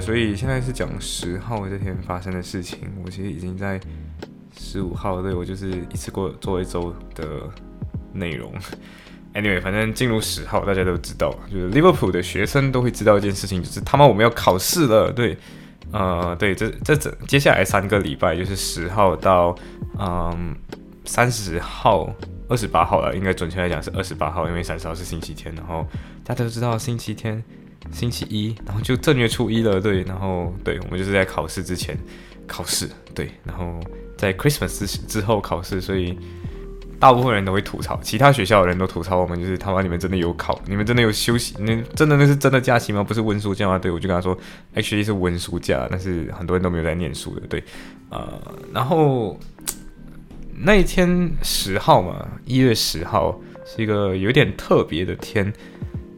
所以现在是讲十号这天发生的事情。我其实已经在十五号，对我就是一次过做一周的内容。Anyway，反正进入十号，大家都知道，就是 Liverpool 的学生都会知道一件事情，就是他妈我们要考试了。对，呃，对，这这整接下来三个礼拜，就是十号到嗯三十号、二十八号了，应该准确来讲是二十八号，因为三十号是星期天。然后大家都知道星期天。星期一，然后就正月初一了，对，然后对我们就是在考试之前考试，对，然后在 Christmas 之之后考试，所以大部分人都会吐槽，其他学校的人都吐槽我们，就是他妈你们真的有考，你们真的有休息，那真的那是真的假期吗？不是温书假吗？对我就跟他说，actually 是温书假，但是很多人都没有在念书的，对，呃，然后那一天十号嘛，一月十号是一个有点特别的天，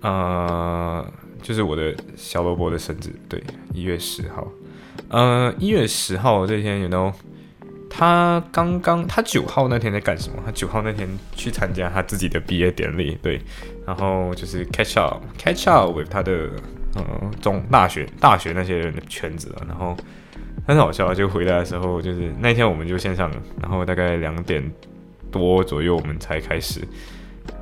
呃。就是我的小萝卜的生日，对，一月十号。呃，一月十号这天，you know，他刚刚他九号那天在干什么？他九号那天去参加他自己的毕业典礼，对，然后就是 catch up，catch up with 他的呃中大学大学那些人的圈子了。然后很好笑，就回来的时候，就是那天我们就线上，然后大概两点多左右我们才开始。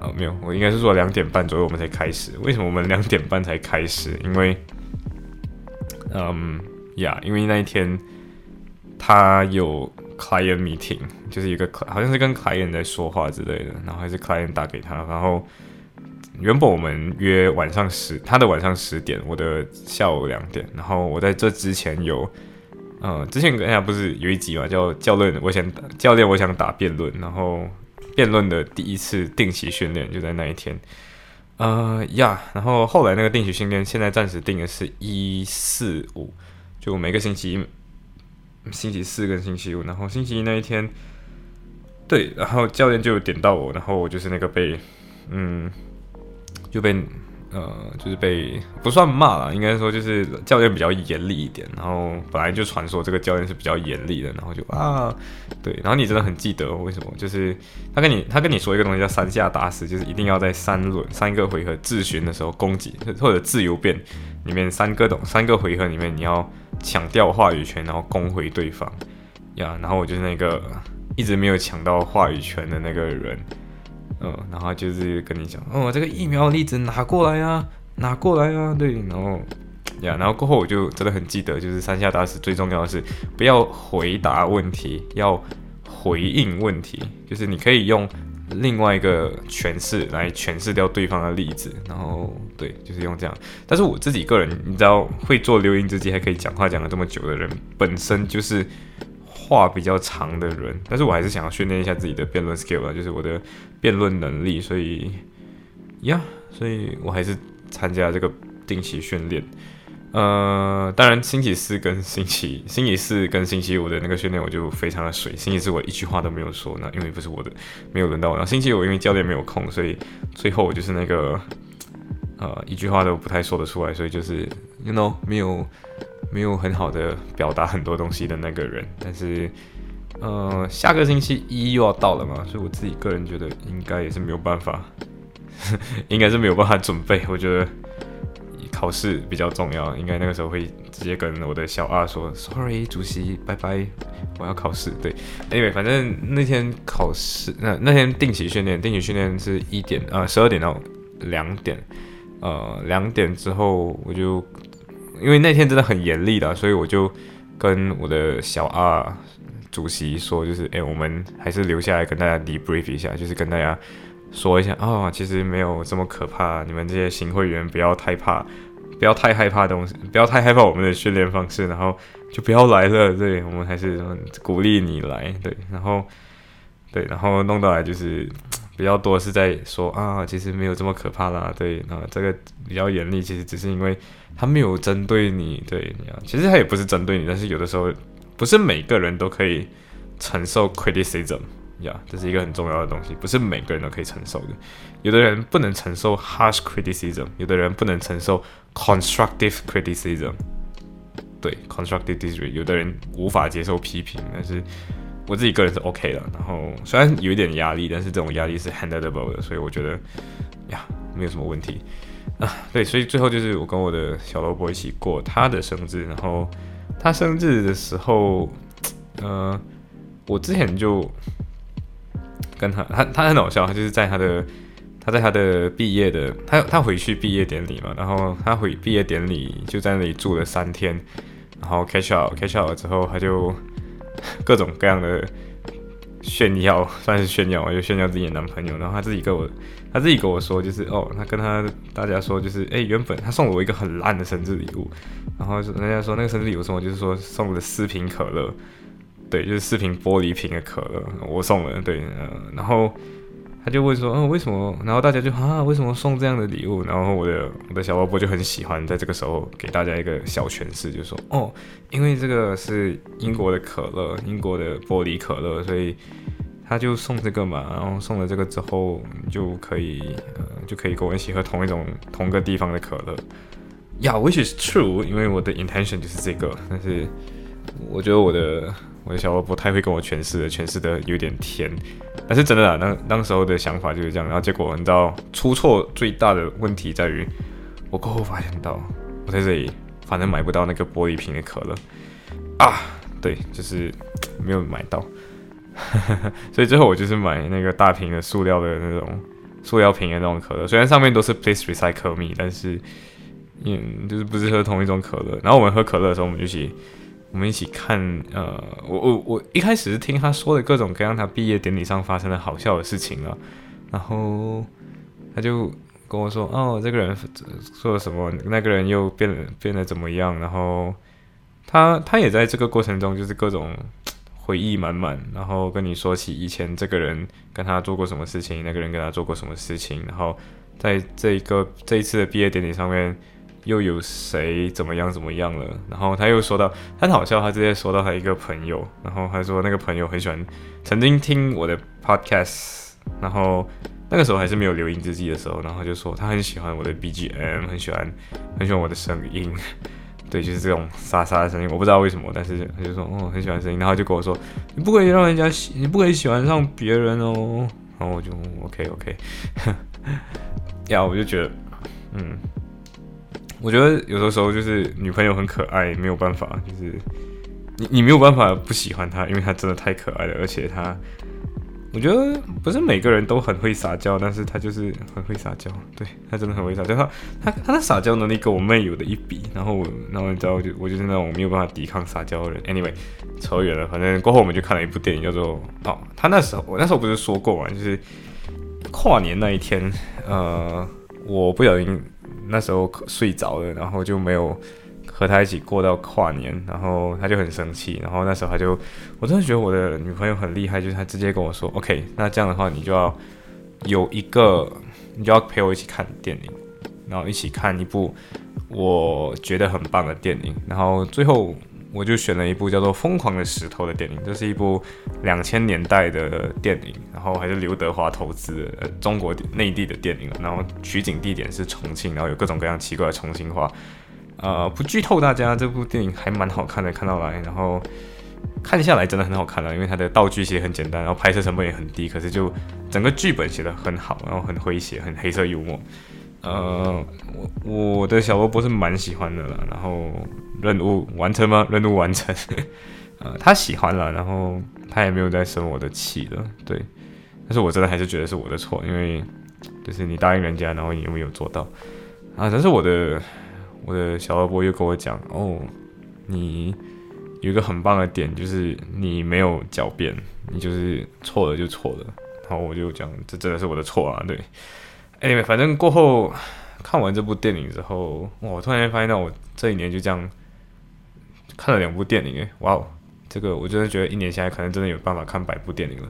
啊，没有，我应该是说两点半左右我们才开始。为什么我们两点半才开始？因为，嗯呀，因为那一天他有 client meeting，就是一个好像是跟 client 在说话之类的，然后还是 client 打给他，然后原本我们约晚上十，他的晚上十点，我的下午两点，然后我在这之前有，呃，之前跟人家不是有一集嘛，叫教练，我想教练，我想打辩论，然后。辩论的第一次定期训练就在那一天，呃呀，然后后来那个定期训练现在暂时定的是一四五，就每个星期星期四跟星期五，然后星期一那一天，对，然后教练就点到我，然后我就是那个被，嗯，就被。呃，就是被不算骂了，应该说就是教练比较严厉一点。然后本来就传说这个教练是比较严厉的，然后就啊，对，然后你真的很记得为什么？就是他跟你他跟你说一个东西叫三下打死，就是一定要在三轮三个回合自巡的时候攻击或者自由变里面三个懂三个回合里面你要抢掉话语权，然后攻回对方呀。然后我就是那个一直没有抢到话语权的那个人。嗯，然后就是跟你讲，哦，这个疫苗例子拿过来啊，拿过来啊，对，然后呀，然后过后我就真的很记得，就是三下打死最重要的是不要回答问题，要回应问题，就是你可以用另外一个诠释来诠释掉对方的例子，然后对，就是用这样。但是我自己个人，你知道，会做留音之机还可以讲话讲了这么久的人，本身就是。话比较长的人，但是我还是想要训练一下自己的辩论 skill 啊，就是我的辩论能力，所以呀，所以我还是参加这个定期训练。呃，当然星期四跟星期星期四跟星期五的那个训练我就非常的水，星期四我一句话都没有说，那因为不是我的，没有轮到我。然后星期五因为教练没有空，所以最后我就是那个呃一句话都不太说得出来，所以就是 you know 没有。没有很好的表达很多东西的那个人，但是，呃，下个星期一又要到了嘛，所以我自己个人觉得应该也是没有办法，应该是没有办法准备。我觉得考试比较重要，应该那个时候会直接跟我的小二说：“Sorry，主席，拜拜，我要考试。”对，Anyway，反正那天考试，那那天定期训练，定期训练是一点呃十二点到两点，呃两点之后我就。因为那天真的很严厉的，所以我就跟我的小二主席说，就是哎，我们还是留下来跟大家 debrief 一下，就是跟大家说一下啊，其实没有这么可怕，你们这些新会员不要太怕，不要太害怕东西，不要太害怕我们的训练方式，然后就不要来了。对，我们还是鼓励你来，对，然后对，然后弄到来就是比较多是在说啊，其实没有这么可怕啦，对，啊，这个比较严厉，其实只是因为他没有针对你，对，其实他也不是针对你，但是有的时候不是每个人都可以承受 criticism，呀，这是一个很重要的东西，不是每个人都可以承受的，有的人不能承受 harsh criticism，有的人不能承受 constructive criticism，对，constructive criticism，有的人无法接受批评，但是。我自己个人是 OK 的，然后虽然有一点压力，但是这种压力是 handleable 的，所以我觉得呀没有什么问题啊。对，所以最后就是我跟我的小萝卜一起过他的生日，然后他生日的时候，呃，我之前就跟他，他他很搞笑，他就是在他的他在他的毕业的，他他回去毕业典礼嘛，然后他回毕业典礼就在那里住了三天，然后 catch up catch up 之后，他就。各种各样的炫耀，算是炫耀，就炫耀自己的男朋友。然后他自己跟我，他自己跟我说，就是哦，他跟他大家说，就是哎，原本他送了我一个很烂的生日礼物，然后人家说那个生日礼物送我，就是说送了四瓶可乐，对，就是四瓶玻璃瓶的可乐，我送了，对，然后。他就问说，嗯，为什么？然后大家就啊，为什么送这样的礼物？然后我的我的小萝卜就很喜欢在这个时候给大家一个小诠释，就说，哦，因为这个是英国的可乐，英国的玻璃可乐，所以他就送这个嘛。然后送了这个之后，就可以，呃，就可以跟我一起喝同一种同个地方的可乐。Yeah，which is true，因为我的 intention 就是这个，但是我觉得我的。我的小萝卜太会跟我诠释了，诠释的有点甜，但是真的啊，那当时候的想法就是这样，然后结果你知道出错最大的问题在于，我过后发现到我在这里反正买不到那个玻璃瓶的可乐啊，对，就是 没有买到，所以最后我就是买那个大瓶的塑料的那种塑料瓶的那种可乐，虽然上面都是 Please recycle me，但是嗯，就是不是喝同一种可乐，然后我们喝可乐的时候，我们就一起。我们一起看，呃，我我我一开始是听他说的各种各样他毕业典礼上发生的好笑的事情了，然后他就跟我说，哦，这个人做了什么，那个人又变变得怎么样，然后他他也在这个过程中就是各种回忆满满，然后跟你说起以前这个人跟他做过什么事情，那个人跟他做过什么事情，然后在这一个这一次的毕业典礼上面。又有谁怎么样怎么样了？然后他又说到，他很好笑，他直接说到他一个朋友，然后他说那个朋友很喜欢，曾经听我的 podcast，然后那个时候还是没有留音之记的时候，然后就说他很喜欢我的 BGM，很喜欢很喜欢我的声音，对，就是这种沙沙的声音，我不知道为什么，但是他就说哦很喜欢声音，然后就跟我说你不可以让人家喜，你不可以喜欢上别人哦，然后我就 OK OK，呀，我就觉得嗯。我觉得有的时候就是女朋友很可爱，没有办法，就是你你没有办法不喜欢她，因为她真的太可爱了，而且她，我觉得不是每个人都很会撒娇，但是她就是很会撒娇，对她真的很会撒娇，她她她的撒娇能力跟我妹有的一比，然后然后你知道就我就是那种没有办法抵抗撒娇的人。Anyway，扯远了，反正过后我们就看了一部电影，叫做哦，他那时候我那时候不是说过嘛，就是跨年那一天，呃，我不小心。那时候睡着了，然后就没有和他一起过到跨年，然后他就很生气，然后那时候他就，我真的觉得我的女朋友很厉害，就是她直接跟我说，OK，那这样的话你就要有一个，你就要陪我一起看电影，然后一起看一部我觉得很棒的电影，然后最后。我就选了一部叫做《疯狂的石头》的电影，这是一部两千年代的电影，然后还是刘德华投资的中国内地的电影，然后取景地点是重庆，然后有各种各样奇怪的重庆话。呃，不剧透大家，这部电影还蛮好看的，看到来，然后看下来真的很好看了，因为它的道具其实很简单，然后拍摄成本也很低，可是就整个剧本写的很好，然后很诙谐，很黑色幽默。呃，我我的小萝卜是蛮喜欢的了，然后任务完成吗？任务完成，呃，他喜欢了，然后他也没有再生我的气了，对，但是我真的还是觉得是我的错，因为就是你答应人家，然后你又没有做到啊，但是我的我的小萝卜又跟我讲，哦，你有一个很棒的点，就是你没有狡辩，你就是错了就错了，然后我就讲，这真的是我的错啊，对。Anyway，反正过后看完这部电影之后，我突然间发现到我这一年就这样看了两部电影，诶，哇哦，这个我真的觉得一年下来可能真的有办法看百部电影了。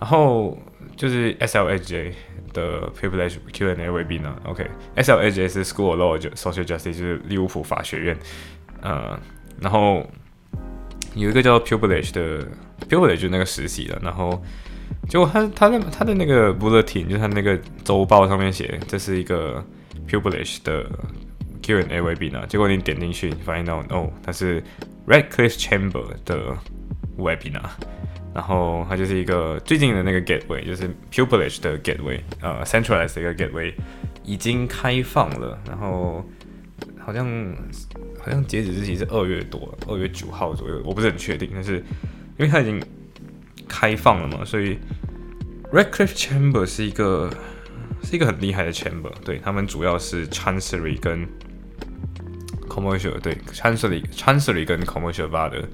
然后就是 SLHJ 的 Privilege Q&A webinar，OK，SLHJ 是 School of Law Social Justice，就是利物浦法学院，呃，然后有一个叫 Privilege 的 Privilege 就那个实习的，然后结果他他的他的那个 bulletin 就是他那个周报上面写这是一个 Privilege 的 Q&A webinar，结果你点进去，你发现到哦，它是 Red Cliff Chamber 的 webinar。然后它就是一个最近的那个 gateway，就是 pupillage 的 gateway，呃，centralized 的一个 gateway 已经开放了。然后好像好像截止日期是二月多，二月九号左右，我不是很确定。但是因为它已经开放了嘛，所以，Red Cliff Chamber 是一个是一个很厉害的 chamber。对他们主要是 chancery 跟 commercial，对 chancery chancery 跟 commercial bar 的。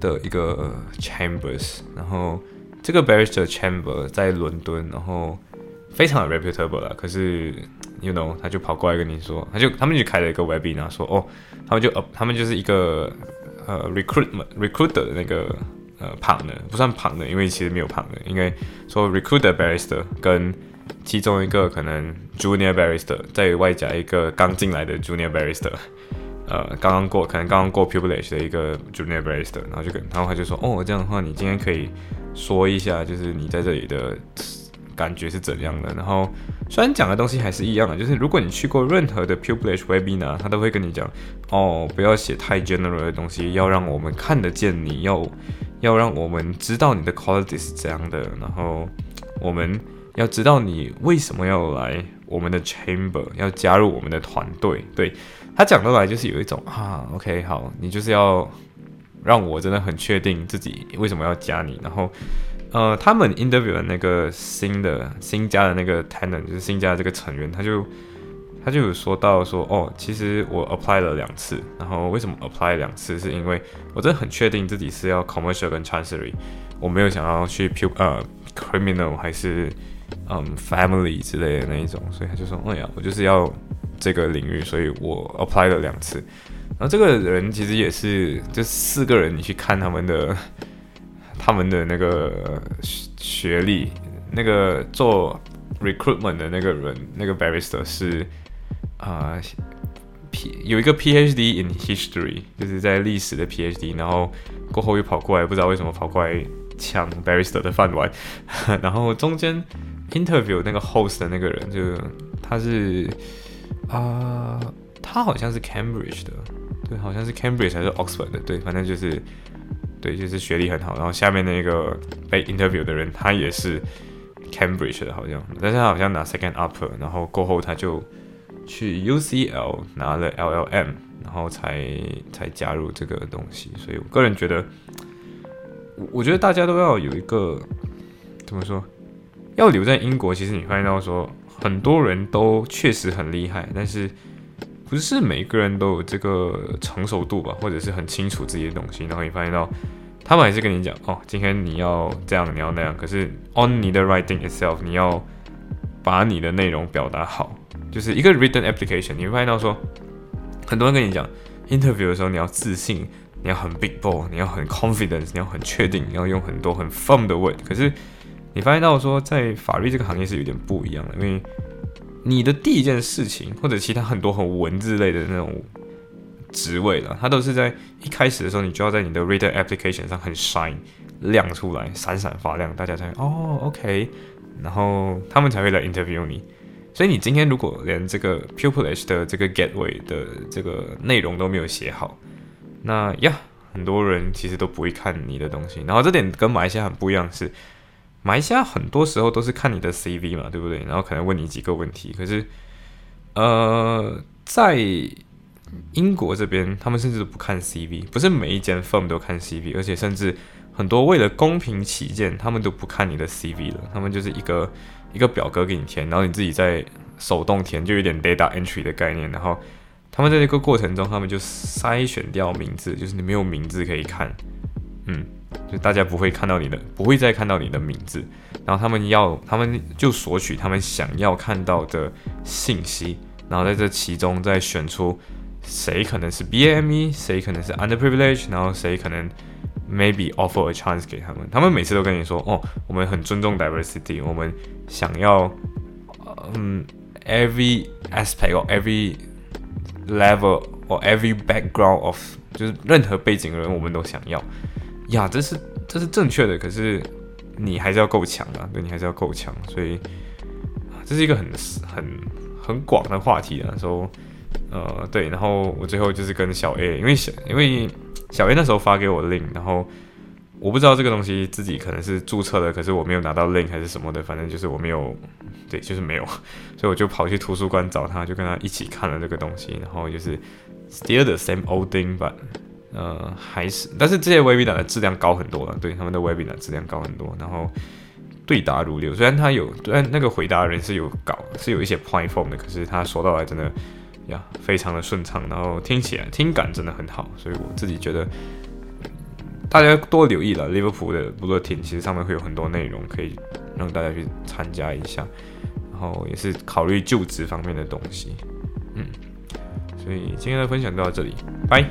的一个 chambers，然后这个 barrister chamber 在伦敦，然后非常的 reputable 啦。可是，you know，他就跑过来跟你说，他就他们就开了一个 webinar，说哦，他们就呃，他们就是一个呃 recruitment recruiter 的那个呃 partner，不算 partner，因为其实没有 partner，应该说 recruiter barrister 跟其中一个可能 junior barrister，再外加一个刚进来的 junior barrister。呃，刚刚过，可能刚刚过 Privilege 的一个 Junior Barrister，然后就跟，然后他就说，哦，这样的话，你今天可以说一下，就是你在这里的感觉是怎样的。然后虽然讲的东西还是一样的，就是如果你去过任何的 Privilege Webinar，他都会跟你讲，哦，不要写太 general 的东西，要让我们看得见你，要要让我们知道你的 quality 是怎样的，然后我们要知道你为什么要来我们的 Chamber，要加入我们的团队，对。他讲出来就是有一种啊，OK，好，你就是要让我真的很确定自己为什么要加你。然后，呃，他们 interview 的那个新的新加的那个 tenant，就是新加的这个成员，他就他就有说到说，哦，其实我 apply 了两次，然后为什么 apply 两次，是因为我真的很确定自己是要 commercial 跟 chancery，我没有想要去 pu 呃 criminal 还是嗯 family 之类的那一种，所以他就说，哎呀，我就是要。这个领域，所以我 apply 了两次。然后这个人其实也是，这四个人你去看他们的 他们的那个学历，那个做 recruitment 的那个人，那个 barrister 是啊，P 有一个 PhD in history，就是在历史的 PhD，然后过后又跑过来，不知道为什么跑过来抢 barrister 的饭碗。然后中间 interview 那个 host 的那个人，就他是。啊，他好像是 Cambridge 的，对，好像是 Cambridge 还是 Oxford 的，对，反正就是，对，就是学历很好。然后下面那个被 interview 的人，他也是 Cambridge 的，好像，但是他好像拿 second upper，然后过后他就去 UCL 拿了 LLM，然后才才加入这个东西。所以我个人觉得，我我觉得大家都要有一个怎么说，要留在英国。其实你发现到说。很多人都确实很厉害，但是不是每一个人都有这个成熟度吧，或者是很清楚自己的东西。然后你发现到，他们还是跟你讲哦，今天你要这样，你要那样。可是 on 你的 writing itself，你要把你的内容表达好，就是一个 written application。你会发现到说，很多人跟你讲 interview 的时候，你要自信，你要很 big bold，你要很 confidence，你要很确定，你要用很多很 firm 的 word。可是你发现到说，在法律这个行业是有点不一样的，因为你的第一件事情，或者其他很多很文字类的那种职位了，它都是在一开始的时候，你就要在你的 reader application 上很 shine 亮出来，闪闪发亮，大家才哦 OK，然后他们才会来 interview 你。所以你今天如果连这个 pupilage 的这个 gateway 的这个内容都没有写好，那呀，很多人其实都不会看你的东西。然后这点跟马来西亚很不一样是。马来西亚很多时候都是看你的 CV 嘛，对不对？然后可能问你几个问题。可是，呃，在英国这边，他们甚至都不看 CV，不是每一间 firm 都看 CV，而且甚至很多为了公平起见，他们都不看你的 CV 了。他们就是一个一个表格给你填，然后你自己在手动填，就有点 data entry 的概念。然后他们在这个过程中，他们就筛选掉名字，就是你没有名字可以看，嗯。就大家不会看到你的，不会再看到你的名字，然后他们要，他们就索取他们想要看到的信息，然后在这其中再选出谁可能是 BME，谁可能是 underprivileged，然后谁可能 maybe offer a chance 给他们。他们每次都跟你说，哦，我们很尊重 diversity，我们想要，嗯，every aspect or every level or every background of，就是任何背景的人我们都想要。呀，这是这是正确的，可是你还是要够强啊，对你还是要够强，所以这是一个很很很广的话题啊。说，呃，对，然后我最后就是跟小 A，因为小因为小 A 那时候发给我 link，然后我不知道这个东西自己可能是注册的，可是我没有拿到 link 还是什么的，反正就是我没有，对，就是没有，所以我就跑去图书馆找他，就跟他一起看了这个东西，然后就是 still the same old thing，but 呃，还是，但是这些 webinar 的质量高很多了，对他们的 webinar 质量高很多，然后对答如流。虽然他有，虽然那个回答人是有搞，是有一些 point form 的，可是他说到来真的呀，非常的顺畅，然后听起来听感真的很好，所以我自己觉得大家多留意了。利物浦的布乐听，其实上面会有很多内容可以让大家去参加一下，然后也是考虑就职方面的东西，嗯，所以今天的分享就到这里，拜。